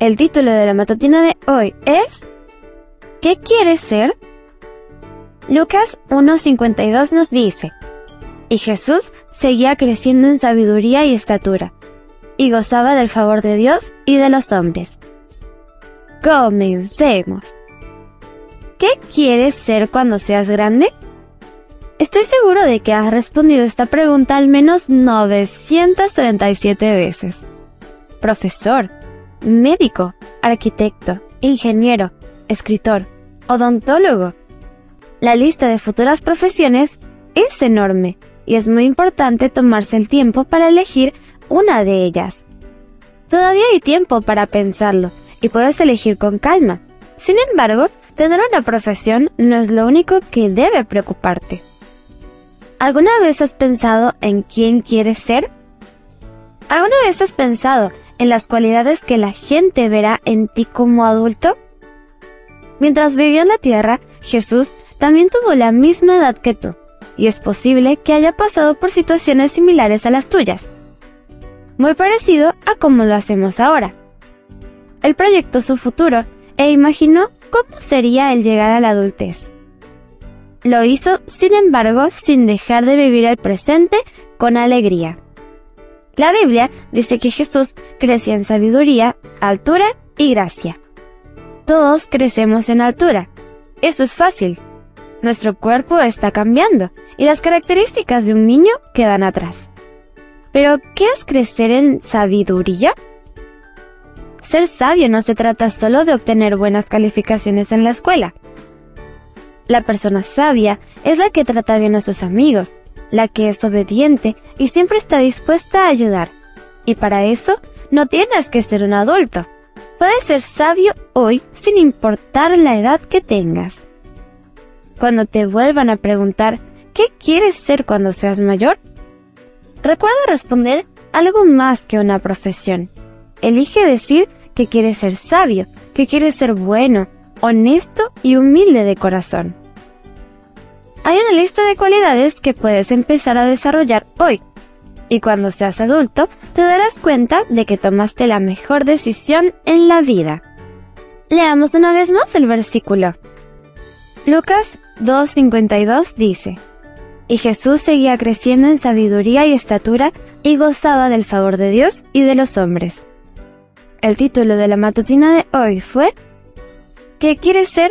El título de la matutina de hoy es ¿Qué quieres ser? Lucas 1.52 nos dice, Y Jesús seguía creciendo en sabiduría y estatura, y gozaba del favor de Dios y de los hombres. Comencemos. ¿Qué quieres ser cuando seas grande? Estoy seguro de que has respondido esta pregunta al menos 937 veces. Profesor, médico, arquitecto, ingeniero, escritor, odontólogo. La lista de futuras profesiones es enorme y es muy importante tomarse el tiempo para elegir una de ellas. Todavía hay tiempo para pensarlo y puedes elegir con calma. Sin embargo, tener una profesión no es lo único que debe preocuparte. ¿Alguna vez has pensado en quién quieres ser? ¿Alguna vez has pensado en las cualidades que la gente verá en ti como adulto? Mientras vivía en la tierra, Jesús también tuvo la misma edad que tú, y es posible que haya pasado por situaciones similares a las tuyas. Muy parecido a como lo hacemos ahora. Él proyectó su futuro e imaginó cómo sería el llegar a la adultez. Lo hizo, sin embargo, sin dejar de vivir el presente con alegría. La Biblia dice que Jesús crecía en sabiduría, altura y gracia. Todos crecemos en altura. Eso es fácil. Nuestro cuerpo está cambiando y las características de un niño quedan atrás. Pero, ¿qué es crecer en sabiduría? Ser sabio no se trata solo de obtener buenas calificaciones en la escuela. La persona sabia es la que trata bien a sus amigos, la que es obediente y siempre está dispuesta a ayudar. Y para eso no tienes que ser un adulto. Puedes ser sabio hoy sin importar la edad que tengas. Cuando te vuelvan a preguntar ¿qué quieres ser cuando seas mayor? Recuerda responder algo más que una profesión. Elige decir que quieres ser sabio, que quieres ser bueno, honesto y humilde de corazón. Hay una lista de cualidades que puedes empezar a desarrollar hoy. Y cuando seas adulto, te darás cuenta de que tomaste la mejor decisión en la vida. Leamos una vez más el versículo. Lucas 2.52 dice, Y Jesús seguía creciendo en sabiduría y estatura y gozaba del favor de Dios y de los hombres. El título de la matutina de hoy fue ¿Qué quieres ser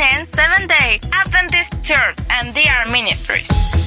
Canaan Seventh Day Adventist Church and DR Ministries.